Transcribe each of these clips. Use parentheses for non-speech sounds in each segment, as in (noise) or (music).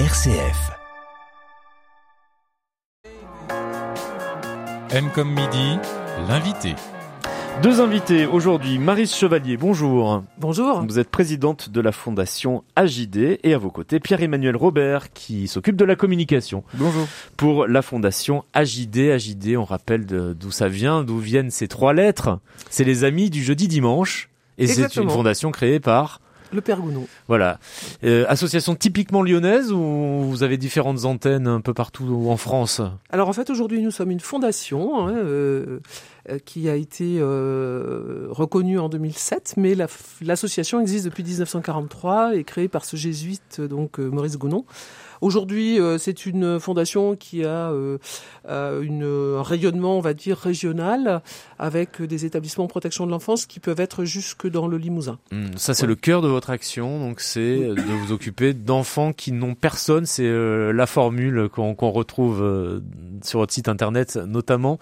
RCF. M comme midi, l'invité. Deux invités aujourd'hui. Marise Chevalier, bonjour. Bonjour. Vous êtes présidente de la fondation AJD et à vos côtés Pierre-Emmanuel Robert qui s'occupe de la communication. Bonjour. Pour la fondation AJD, AJD, on rappelle d'où ça vient, d'où viennent ces trois lettres. C'est les amis du jeudi dimanche et c'est une fondation créée par Le Père Gounod. voilà, Euh, association typiquement lyonnaise ou vous avez différentes antennes un peu partout en France? Alors en fait aujourd'hui nous sommes une fondation hein, euh, qui a été euh, reconnue en 2007, mais la- l'association existe depuis 1943 et créée par ce jésuite euh, donc euh, Maurice Gounon. Aujourd'hui euh, c'est une fondation qui a euh, euh, une, un rayonnement on va dire régional avec des établissements de protection de l'enfance qui peuvent être jusque dans le Limousin. Hmm, Ça, c'est le cœur de votre action. Donc, c'est de vous occuper d'enfants qui n'ont personne. C'est euh, la formule qu'on qu'on retrouve euh, sur votre site internet, notamment.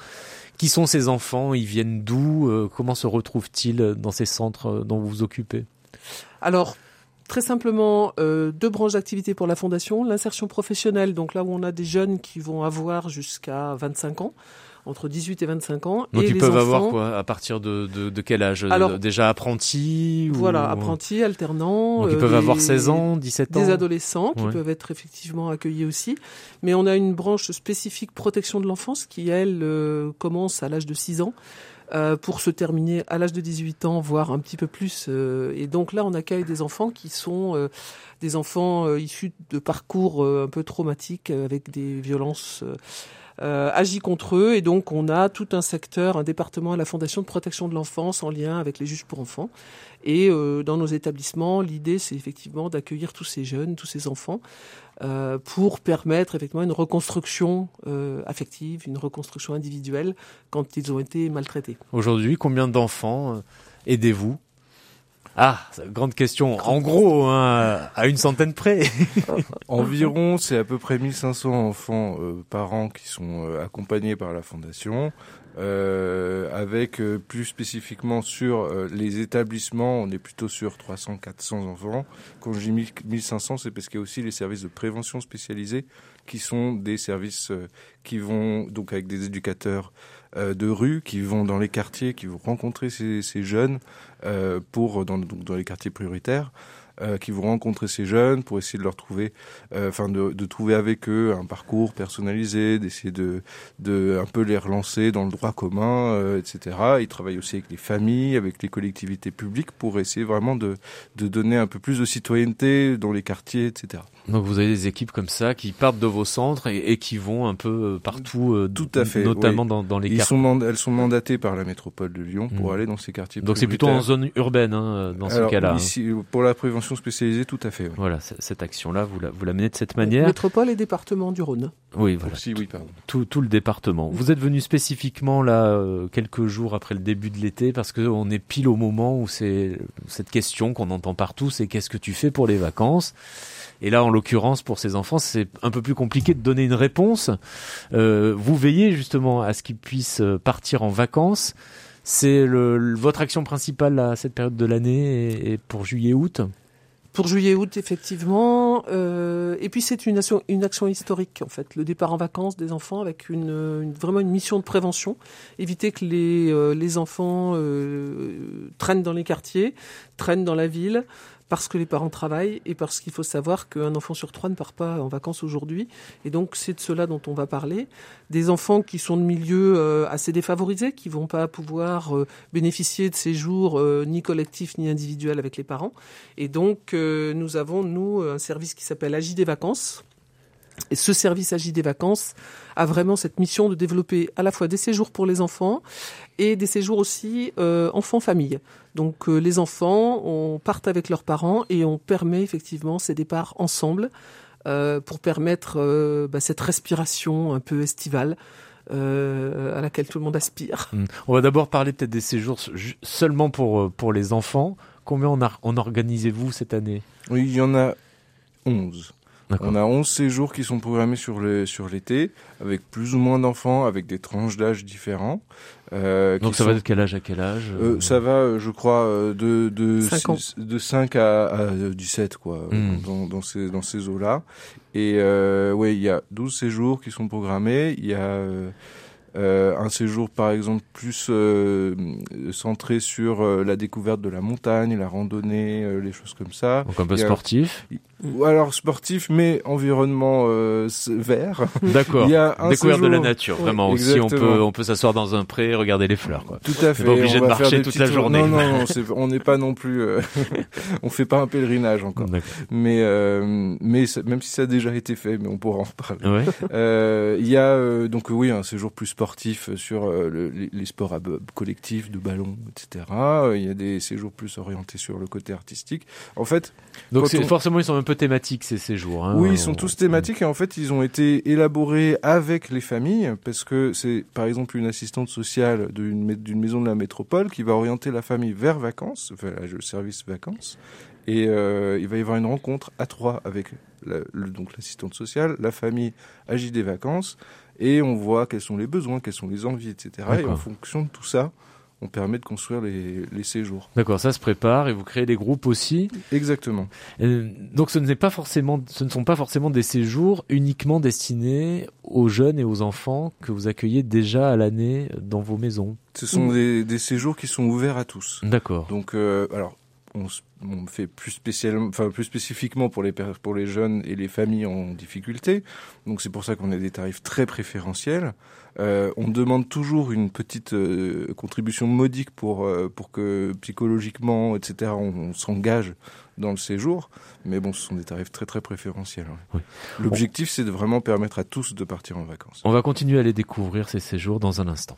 Qui sont ces enfants? Ils viennent d'où? Euh, Comment se retrouvent-ils dans ces centres euh, dont vous vous occupez? Alors, très simplement, euh, deux branches d'activité pour la fondation. L'insertion professionnelle, donc là où on a des jeunes qui vont avoir jusqu'à 25 ans, entre 18 et 25 ans. Donc, et ils les peuvent avoir quoi À partir de, de, de quel âge Alors- Déjà apprentis ou- Voilà, apprentis, alternants. Donc, ils euh, peuvent avoir 16 ans, 17 ans Des adolescents qui Ouais. peuvent être effectivement accueillis aussi. Mais on a une branche spécifique protection de l'enfance qui, elle, euh, commence à l'âge de 6 ans. Euh, pour se terminer à l'âge de 18 ans, voire un petit peu plus. euh, et donc là, on accueille des enfants qui sont euh, des enfants issus de parcours un peu traumatiques avec des violences euh, agies contre eux. Et donc, on a tout un secteur, un département à la Fondation de protection de l'enfance en lien avec les juges pour enfants. Et euh, dans nos établissements, l'idée, c'est effectivement d'accueillir tous ces jeunes, tous ces enfants, euh, pour permettre effectivement une reconstruction affective, une reconstruction individuelle quand ils ont été maltraités. Aujourd'hui, combien d'enfants aidez-vous Ah, c'est une grande question. En gros, hein, à une centaine près. (laughs) Environ, c'est à peu près 1500 enfants euh, par an qui sont euh, accompagnés par la fondation. Euh, avec euh, plus spécifiquement sur euh, les établissements, on est plutôt sur 300-400 enfants. Quand je dis 1000 1500, c'est parce qu'il y a aussi les services de prévention spécialisés qui sont des services euh, qui vont donc avec des éducateurs euh, de rue, qui vont dans les quartiers, qui vont rencontrer ces, ces jeunes euh, pour dans, donc dans les quartiers prioritaires euh, qui vont rencontrer ces jeunes pour essayer de leur trouver, euh, enfin de, de trouver avec eux un parcours personnalisé, d'essayer de, de un peu les relancer dans le droit commun, euh, etc. Ils travaillent aussi avec les familles, avec les collectivités publiques pour essayer vraiment de, de donner un peu plus de citoyenneté dans les quartiers, etc. Donc vous avez des équipes comme ça qui partent de vos centres et, et qui vont un peu euh, partout, euh, Tout à fait, notamment oui. dans, dans les quartiers. sont elles sont mandatées par la métropole de Lyon pour Mm. aller dans ces quartiers. Donc c'est plutôt en. Zone urbaine hein, dans ce Alors, cas-là. hein. ici, pour la prévention spécialisée, tout à fait. oui. Voilà, cette action-là, vous la, vous la menez de cette manière. Métropole et département du Rhône. Oui, voilà, Aussi, oui, pardon. tout, tout le département. Vous êtes venu spécifiquement là euh, quelques jours après le début de l'été parce que on est pile au moment où c'est cette question qu'on entend partout, c'est qu'est-ce que tu fais pour les vacances? Et là, en l'occurrence, pour ces enfants, c'est un peu plus compliqué de donner une réponse. Euh, vous veillez justement à ce qu'ils puissent euh, partir en vacances. C'est votre action principale à cette période de l'année et, pour juillet-août. Pour juillet-août, effectivement. euh, et puis c'est une action, historique, en fait. Le départ en vacances des enfants avec une, une- vraiment une mission de prévention. Éviter que les, euh, les enfants euh, traînent dans les quartiers, traînent dans la ville, parce que les parents travaillent et parce qu'il faut savoir qu'un enfant sur trois ne part pas en vacances aujourd'hui. Et donc c'est de cela dont on va parler. Des enfants qui sont de milieux euh, assez défavorisés, qui vont pas pouvoir euh, bénéficier de séjours euh, ni collectifs ni individuels avec les parents. Et donc, nous avons, nous, un service qui s'appelle Agis des vacances. Et ce service Agis des vacances a vraiment cette mission de développer à la fois des séjours pour les enfants et des séjours aussi euh, enfants-famille. Donc, euh, les enfants, on part avec leurs parents et on permet effectivement ces départs ensemble euh, pour permettre euh, bah, cette respiration un peu estivale euh, à laquelle tout le monde aspire. Hmm. On va d'abord parler peut-être des séjours seulement pour, pour les enfants. Combien en, a- en organisez-vous cette année? Oui, il y en a 11. On a 11 séjours qui sont programmés sur le sur l'été, avec plus ou moins d'enfants, avec des tranches d'âge différents. Euh, Donc ça va de quel âge à quel âge euh, ça va, euh, je crois, euh, de de Cinq ans. de 5 à, à 17 quoi, Hmm. dans, dans ces dans ces eaux-là. Et euh, ouais, il y a 12 séjours qui sont programmés. Il y a euh, euh, un séjour par exemple plus euh, centré sur euh, la découverte de la montagne, la randonnée, euh, les choses comme ça. Donc un peu sportif. Ou alors sportif, mais environnement euh, vert. (laughs) D'accord. Il y a un Découverte de la séjour- nature, Ouais, vraiment. Aussi, on peut, on peut s'asseoir dans un pré et regarder les fleurs, quoi. Tout à fait. pas obligé On de marcher toute la journée. Non, non, (laughs) non, c'est- on n'est pas non plus, euh, (laughs) on fait pas un pèlerinage encore. Mais, euh, mais ça- même si ça a déjà été fait, mais on pourra en reparler. Ouais. Euh, Il y a euh, donc oui un séjour plus sportif sur euh, le- les, sports collectifs, de ballon, etc. Il y a des séjours plus orientés sur le côté artistique. En fait, Donc on- forcément, ils sont un peu thématiques, ces séjours. Hein. oui, ils sont On- tous thématiques et en fait, ils ont été élaborés avec les familles parce que c'est par exemple une assistante sociale d'une mai- d'une maison de la métropole qui va orienter la famille vers vacances, enfin, le service vacances, et euh, il va y avoir une rencontre à trois avec la- le- donc l'assistante sociale, la famille agit des vacances et on voit quels sont les besoins, quelles sont les envies, etc. Et en fonction de tout ça, on permet de construire les, les séjours. D'accord, ça se prépare et vous créez des groupes aussi. Exactement. Euh, donc ce n'est pas forcément, ce ne sont pas forcément des séjours uniquement destinés aux jeunes et aux enfants que vous accueillez déjà à l'année dans vos maisons. Ce sont des, des séjours qui sont ouverts à tous. D'accord. Donc, euh, alors, on, on fait plus spécialement, enfin plus spécifiquement pour les pour les jeunes et les familles en difficulté. Donc, c'est pour ça qu'on a des tarifs très préférentiels. Euh, on demande toujours une petite euh, contribution modique pour euh, pour que psychologiquement, etc., on, on s'engage dans le séjour. Mais bon, ce sont des tarifs très très préférentiels. ouais. Oui. L'objectif, c'est de vraiment permettre à tous de partir en vacances. On va continuer à les découvrir ces séjours dans un instant.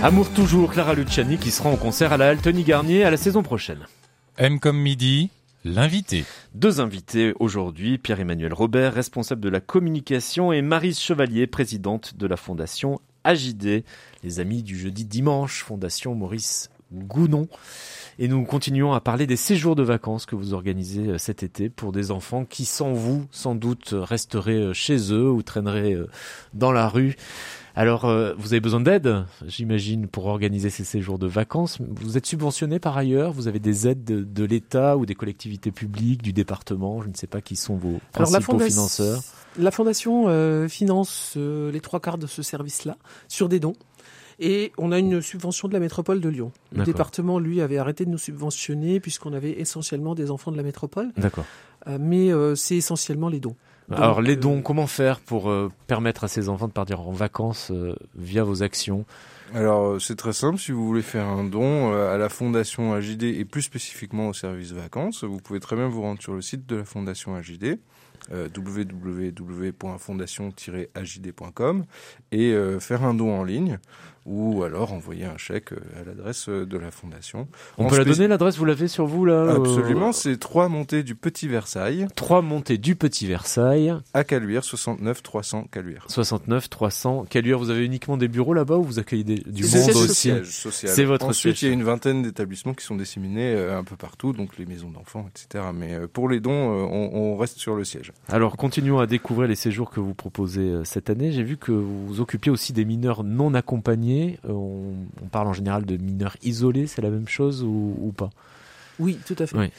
Amour toujours, Clara Luciani qui sera en concert à la Altony Garnier à la saison prochaine. M comme midi, l'invité. Deux invités aujourd'hui, Pierre-Emmanuel Robert, responsable de la communication, et Marise Chevalier, présidente de la fondation AJD, les amis du jeudi dimanche, fondation Maurice Gounon. Et nous continuons à parler des séjours de vacances que vous organisez euh, cet été pour des enfants qui, sans vous, sans doute, resteraient euh, chez eux ou traîneraient euh, dans la rue. Alors, euh, vous avez besoin d'aide, j'imagine, pour organiser ces séjours de vacances. Vous êtes subventionné par ailleurs? Vous avez des aides de, de l'État ou des collectivités publiques, du département Je ne sais pas qui sont vos Alors, la, principaux fonda- financeurs? la fondation euh, finance euh, les trois quarts de ce service-là sur des dons. Et on a une subvention de la métropole de Lyon. Le département, lui, avait arrêté de nous subventionner puisqu'on avait essentiellement des enfants de la métropole. D'accord. Mais c'est essentiellement les dons. Donc, Alors, les dons, comment faire pour euh, permettre à ces enfants de partir en vacances euh, via vos actions? Alors euh, c'est très simple, si vous voulez faire un don euh, à la fondation AJD et plus spécifiquement au service vacances, vous pouvez très bien vous rendre sur le site de la fondation AJD www.fondation-ajd.com et faire un don en ligne ou alors envoyer un chèque euh, à l'adresse euh, de la fondation. On En peut la donner, l'adresse, vous l'avez sur vous là euh, Absolument, c'est 3 montées du Petit Versailles 3 montées du Petit Versailles, à Caluire, 69 300 Caluire. 69 300 Caluire. Vous avez uniquement des bureaux là-bas ou vous accueillez des- du monde aussi. C'est votre Ensuite, siège. il y a une vingtaine d'établissements qui sont disséminés un peu partout, donc les maisons d'enfants, etc. Mais pour les dons, on, on reste sur le siège. Alors, continuons à découvrir les séjours que vous proposez cette année. J'ai vu que vous vous occupiez aussi des mineurs non accompagnés. Euh, On, on parle en général de mineurs isolés, c'est la même chose ou, ou pas? Oui, tout à fait. Oui.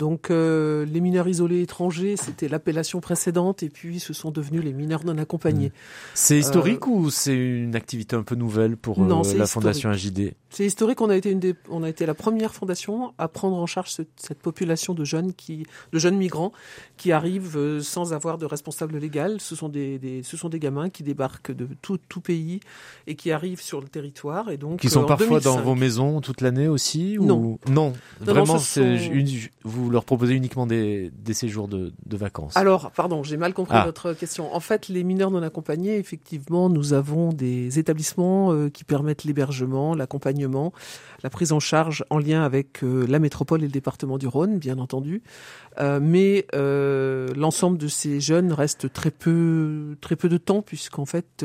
Donc euh, les mineurs isolés étrangers, c'était l'appellation précédente, et puis ce sont devenus les mineurs non accompagnés. C'est historique ou c'est une activité un peu nouvelle pour euh, Non, la Fondation AJD C'est historique, on a été une des, on a été la première fondation à prendre en charge ce- cette population de jeunes qui, de jeunes migrants qui arrivent euh, sans avoir de responsable légal. Ce sont des, des- ce sont des gamins qui débarquent de tout, tout pays et qui arrivent sur le territoire et donc Qui sont euh, parfois dans 2005. vos maisons toute l'année aussi ou... Non. Non, non, vraiment, ce c'est sont- une- vous leur proposez uniquement des, des séjours de, de vacances. Alors, pardon, j'ai mal compris Ah. votre question. En fait, les mineurs non accompagnés, effectivement, nous avons des établissements euh, qui permettent l'hébergement, l'accompagnement, la prise en charge en lien avec euh, la métropole et le département du Rhône, bien entendu. Euh, mais l'ensemble de ces jeunes reste très peu, très peu de temps, puisqu'en fait,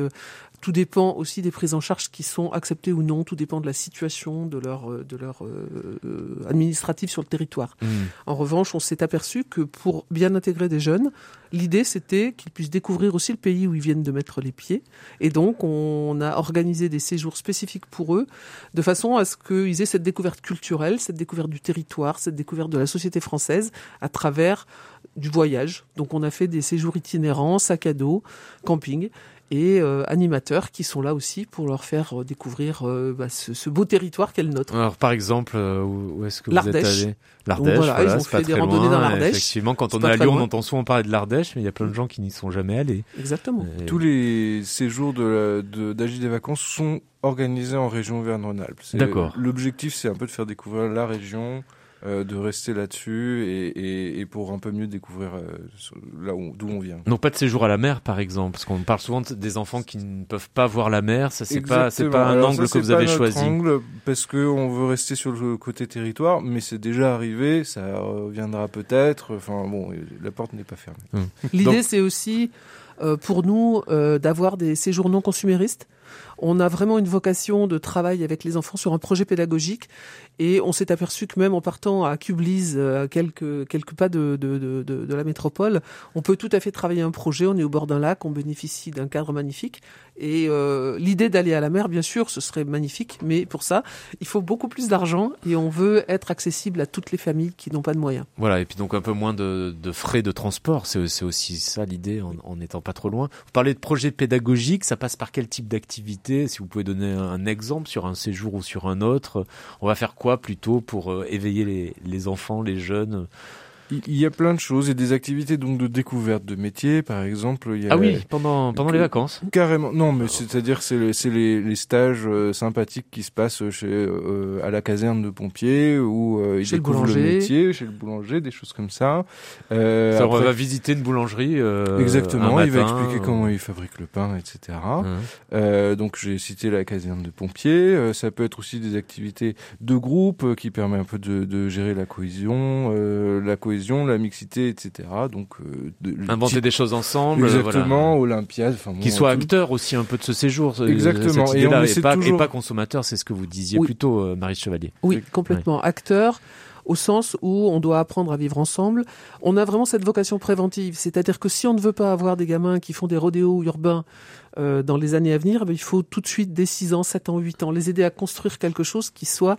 tout dépend aussi des prises en charge qui sont acceptées ou non. Tout dépend de la situation de leur, euh, de leur euh, euh, administratif sur le territoire. Hmm. En revanche, on s'est aperçu que pour bien intégrer des jeunes, l'idée c'était qu'ils puissent découvrir aussi le pays où ils viennent de mettre les pieds. Et donc, on a organisé des séjours spécifiques pour eux, de façon à ce qu'ils aient cette découverte culturelle, cette découverte du territoire, cette découverte de la société française à travers du voyage. Donc, on a fait des séjours itinérants, sac à dos, camping et euh, animateurs qui sont là aussi pour leur faire euh, découvrir euh, bah, ce, ce beau territoire qu'est le nôtre. Alors, par exemple, euh, où, est-ce que vous êtes L'Ardèche. allé? L'Ardèche, voilà, voilà, ils ont fait des randonnées loin. dans l'Ardèche. Effectivement, quand on est à Lyon, on entend souvent parler de l'Ardèche, mais il y a plein de gens qui n'y sont jamais allés. Exactement. Et- Tous les séjours de, des vacances sont organisés en région Auvergne-Rhône-Alpes. D'accord. L'objectif, c'est un peu de faire découvrir la région, euh, de rester là-dessus et, et, et pour un peu mieux découvrir euh, là où d'où on vient. Non, pas de séjour à la mer, par exemple, parce qu'on parle souvent de- des enfants qui ne peuvent pas voir la mer. Ça, c'est pas, c'est pas un Alors angle ça, que vous pas avez notre choisi. angle parce que on veut rester sur le côté territoire, mais c'est déjà arrivé, ça reviendra peut-être. Enfin bon, la porte n'est pas fermée. L'idée, Donc- c'est aussi euh, pour nous euh, d'avoir des séjours non consuméristes. On a vraiment une vocation de travail avec les enfants sur un projet pédagogique et on s'est aperçu que même en partant à Cublise, euh, à quelques, pas de, la métropole, on peut tout à fait travailler un projet. On est au bord d'un lac, on bénéficie d'un cadre magnifique. Et euh, l'idée d'aller à la mer, bien sûr, ce serait magnifique, mais pour ça, il faut beaucoup plus d'argent et on veut être accessible à toutes les familles qui n'ont pas de moyens. Voilà, et puis donc un peu moins de, de frais de transport. C'est aussi ça l'idée en, en étant pas trop loin. Vous parlez de projet pédagogique, ça passe par quel type d'activité? Si vous pouvez donner un, exemple sur un séjour ou sur un autre, on va faire quoi plutôt pour euh, éveiller les enfants, les jeunes Il y a plein de choses et des activités donc de découverte de métiers, par exemple. Il y a Ah oui, pendant pendant les vacances. Carrément. Non, mais c'est-à-dire c'est les, c'est les, les stages euh, sympathiques qui se passent chez euh, à la caserne de pompiers où euh, ils Chez le découvrent le, métier, chez le boulanger, des choses comme ça. Euh, Ça, on après- va visiter une boulangerie. euh, Exactement. un il va expliquer comment il fabrique le pain, etc. hein. Euh, donc j'ai cité la caserne de pompiers. Euh, ça peut être aussi des activités de groupe qui permet un peu de, de gérer la cohésion, euh, la cohésion, la mixité, etc. Donc euh, de, Inventer type- des choses ensemble. exactement, voilà. Olympiade. Enfin, bon, Qui soit tout- acteur aussi un peu de ce séjour. Exactement. Cette Et on pas, et toujours- pas consommateur, c'est ce que vous disiez Oui. plus tôt, euh, Marie Chevalier. Oui, complètement. Acteur, au sens où on doit apprendre à vivre ensemble. On a vraiment cette vocation préventive. C'est-à-dire que si on ne veut pas avoir des gamins qui font des rodéos urbains euh, dans les années à venir, eh bien, il faut tout de suite, dès 6 ans, 7 ans, 8 ans, les aider à construire quelque chose qui soit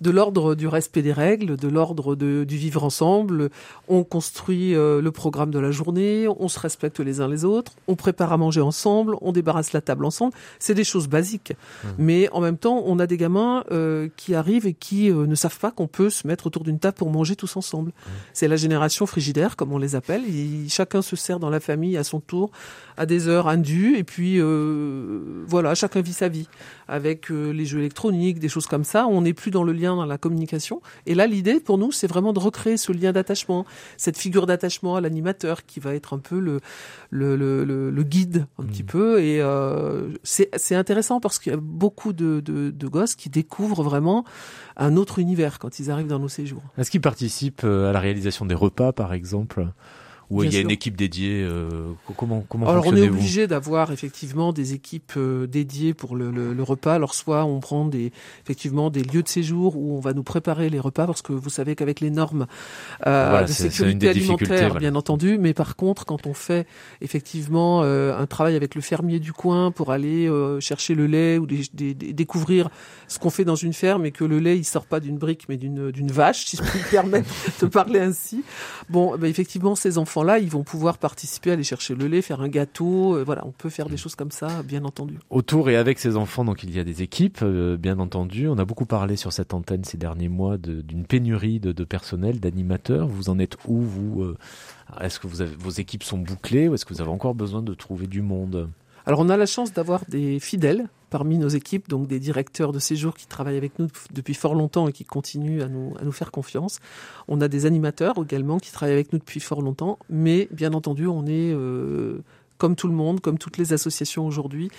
de l'ordre du respect des règles, de l'ordre du vivre ensemble. On construit euh, le programme de la journée, on se respecte les uns les autres, on prépare à manger ensemble, on débarrasse la table ensemble. C'est des choses basiques. Mais en même temps, on a des gamins euh, qui arrivent et qui euh, ne savent pas qu'on peut se mettre autour d'une table pour manger tous ensemble. C'est la génération frigidaire, comme on les appelle. Chacun se sert dans la famille à son tour, à des heures indues, et puis euh, voilà, chacun vit sa vie avec euh, les jeux électroniques, des choses comme ça. On n'est plus dans le lien, dans la communication. Et là, l'idée pour nous, c'est vraiment de recréer ce lien d'attachement, cette figure d'attachement à l'animateur qui va être un peu le le, le, le, le guide un petit peu. Et euh, c'est c'est intéressant parce qu'il y a beaucoup de, de, de gosses qui découvrent vraiment un autre univers quand ils arrivent dans nos séjours. Est-ce qu'ils participent euh, à la réalisation des repas, par exemple? Ou il y a sûr. une équipe dédiée euh, Comment, comment Alors on est obligé d'avoir effectivement des équipes euh, dédiées pour le, le, le repas. Alors soit on prend des effectivement des lieux de séjour où on va nous préparer les repas parce que vous savez qu'avec les normes euh, Voilà, de sécurité alimentaire, voilà. bien entendu, mais par contre quand on fait effectivement un travail avec le fermier du coin pour aller chercher le lait ou des, des- des- découvrir ce qu'on fait dans une ferme et que le lait il sort pas d'une brique mais d'une d'une vache, si je puis me (laughs) permettre de parler ainsi. Bon, ben effectivement, ces enfants-là, ils vont pouvoir participer, aller chercher le lait, faire un gâteau. euh, voilà, on peut faire des choses comme ça, bien entendu. Autour et avec ces enfants, donc il y a des équipes, euh, bien entendu. On a beaucoup parlé sur cette antenne ces derniers mois d'une pénurie de, de personnel, d'animateurs. Vous en êtes où vous euh, Est-ce que vous avez, vos équipes sont bouclées ou est-ce que vous avez encore besoin de trouver du monde? Alors, on a la chance d'avoir des fidèles parmi nos équipes, donc des directeurs de séjour qui travaillent avec nous depuis fort longtemps et qui continuent à nous, faire confiance. On a des animateurs également qui travaillent avec nous depuis fort longtemps, mais bien entendu, on est euh, comme tout le monde, comme toutes les associations aujourd'hui.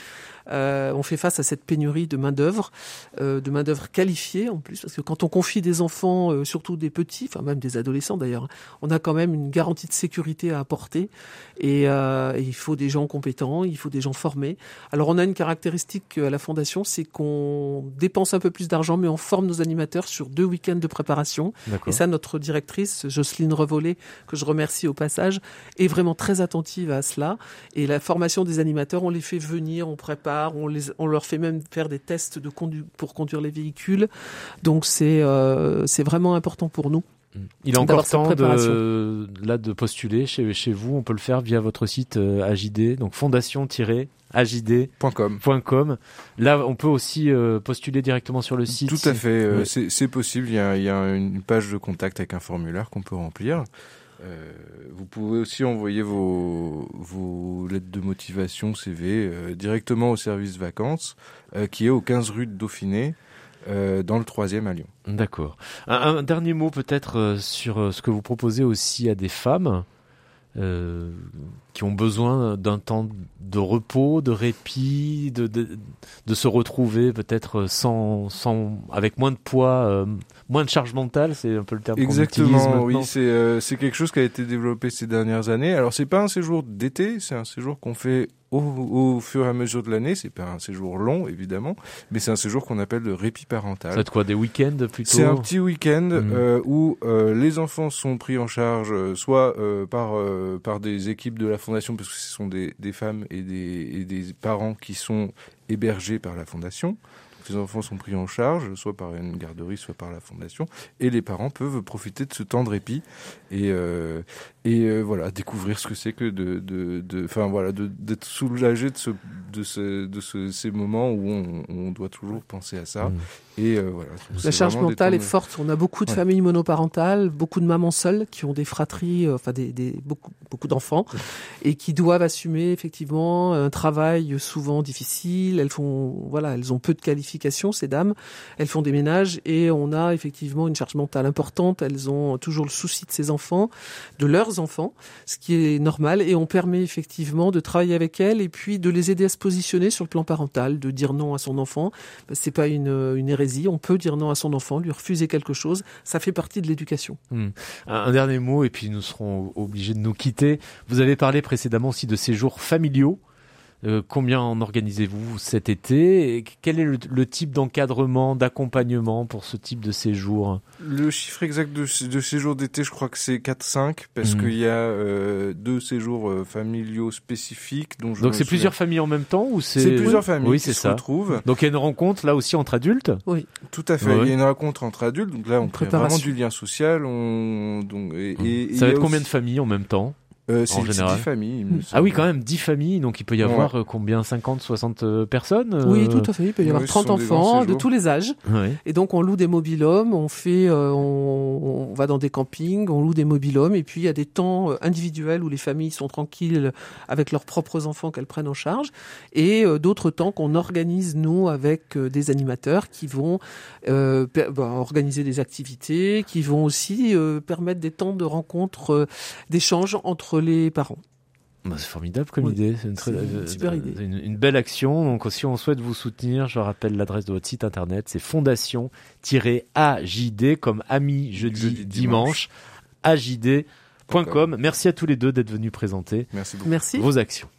Euh, on fait face à cette pénurie de main-d'œuvre, euh, de main-d'œuvre qualifiée en plus, parce que quand on confie des enfants, euh, surtout des petits, enfin même des adolescents d'ailleurs, on a quand même une garantie de sécurité à apporter et, euh, et il faut des gens compétents, il faut des gens formés. Alors on a une caractéristique à la fondation, c'est qu'on dépense un peu plus d'argent, mais on forme nos animateurs sur deux week-ends de préparation. Et ça, notre directrice, Jocelyne Revollet, que je remercie au passage, est vraiment très attentive à cela. Et la formation des animateurs, on les fait venir, on prépare, on, les, on leur fait même faire des tests de condu pour conduire les véhicules. Donc c'est euh, c'est vraiment important pour nous. Il est encore temps de, là de postuler chez, chez vous. On peut le faire via votre site euh, AJD, donc fondation-ajd.com. Point com. Là, on peut aussi euh, postuler directement sur le site. Tout à fait, euh, c'est c'est possible. Il y, a, il y a une page de contact avec un formulaire qu'on peut remplir. Euh, vous pouvez aussi envoyer vos, lettres de motivation CV euh, directement au service vacances, euh, qui est au 15 rue de Dauphiné, dans le 3e à Lyon. D'accord. Un, dernier mot peut-être sur ce que vous proposez aussi à des femmes euh, qui ont besoin d'un temps de repos, de répit, de, de, de se retrouver peut-être sans, sans, avec moins de poids, euh, moins de charge mentale, c'est un peu le terme Exactement, oui, c'est euh, quelque chose qui a été développé ces dernières années. Alors c'est pas un séjour d'été, c'est un séjour qu'on fait au, au fur et à mesure de l'année. C'est pas un séjour long évidemment, mais c'est un séjour qu'on appelle le répit parental. Être quoi, des week-ends plutôt? C'est un petit week-end Mhm. euh, où euh, les enfants sont pris en charge euh, soit par par des équipes de la fondation parce que ce sont des, des femmes et des, et des parents qui sont hébergés par la fondation. Les enfants sont pris en charge soit par une garderie soit par la fondation et les parents peuvent profiter de ce temps de répit et euh, et euh, voilà découvrir ce que c'est que de de de enfin voilà de d'être soulagé de ce de ce de ce, ces moments où on, on doit toujours penser à ça Mm. et euh, voilà La charge mentale est de- forte. On a beaucoup de Ouais. familles monoparentales, beaucoup de mamans seules qui ont des fratries, euh, enfin des, des beaucoup beaucoup d'enfants et qui doivent assumer effectivement un travail souvent difficile. Elles font voilà, elles ont peu de qualifications ces dames. Elles font des ménages et on a effectivement une charge mentale importante. Elles ont toujours le souci de ces enfants, de leurs enfants, ce qui est normal et on permet effectivement de travailler avec elles et puis de les aider à se positionner sur le plan parental, de dire non à son enfant. C'est pas une, hérésie. On peut dire non à son enfant, lui refuser quelque chose. Ça fait partie de l'éducation. Un, un dernier mot et puis nous serons obligés de nous quitter. Vous avez parlé précédemment aussi de séjours familiaux. Euh, combien en organisez-vous cet été et Quel est le, le type d'encadrement, d'accompagnement pour ce type de séjour? Le chiffre exact de, de séjours d'été, je crois que c'est 4-5, parce Mhm. qu'il y a euh, deux séjours euh, familiaux spécifiques. Dont je Donc c'est plusieurs familles en même temps ou c'est plusieurs familles Oui, qui c'est se ça. retrouvent. Donc il y a une rencontre là aussi entre adultes? Tout à fait. Il y a une rencontre entre adultes, donc là on crée vraiment du lien social. On donc et, et- et Ça va être combien aussi- de familles en même temps? Euh, c'est- en c'est général 10 familles. il me Ah oui, quand même 10 familles, donc il peut y Ouais. avoir euh, combien 50, 60 euh, personnes euh, Oui, tout à fait. Il peut y avoir oui, ce 30 sont des grands enfants de tous les âges. Ouais. Et donc on loue des mobilhomes, on fait, euh, on, on va dans des campings, on loue des mobilhomes, et puis il y a des temps individuels où les familles sont tranquilles avec leurs propres enfants qu'elles prennent en charge, et euh, d'autres temps qu'on organise nous avec euh, des animateurs qui vont euh, bah, organiser des activités, qui vont aussi euh, permettre des temps de rencontre, euh, d'échange entre les parents. Bah, c'est formidable comme Oui, idée, c'est une, très- c'est une euh, super idée. Une, une belle action. Donc si on souhaite vous soutenir, je rappelle l'adresse de votre site internet, c'est fondation-ajd comme ami jeudi, Jeudi, dimanche, ajd.com. Merci à tous les deux d'être venus présenter Merci beaucoup. Merci. vos actions.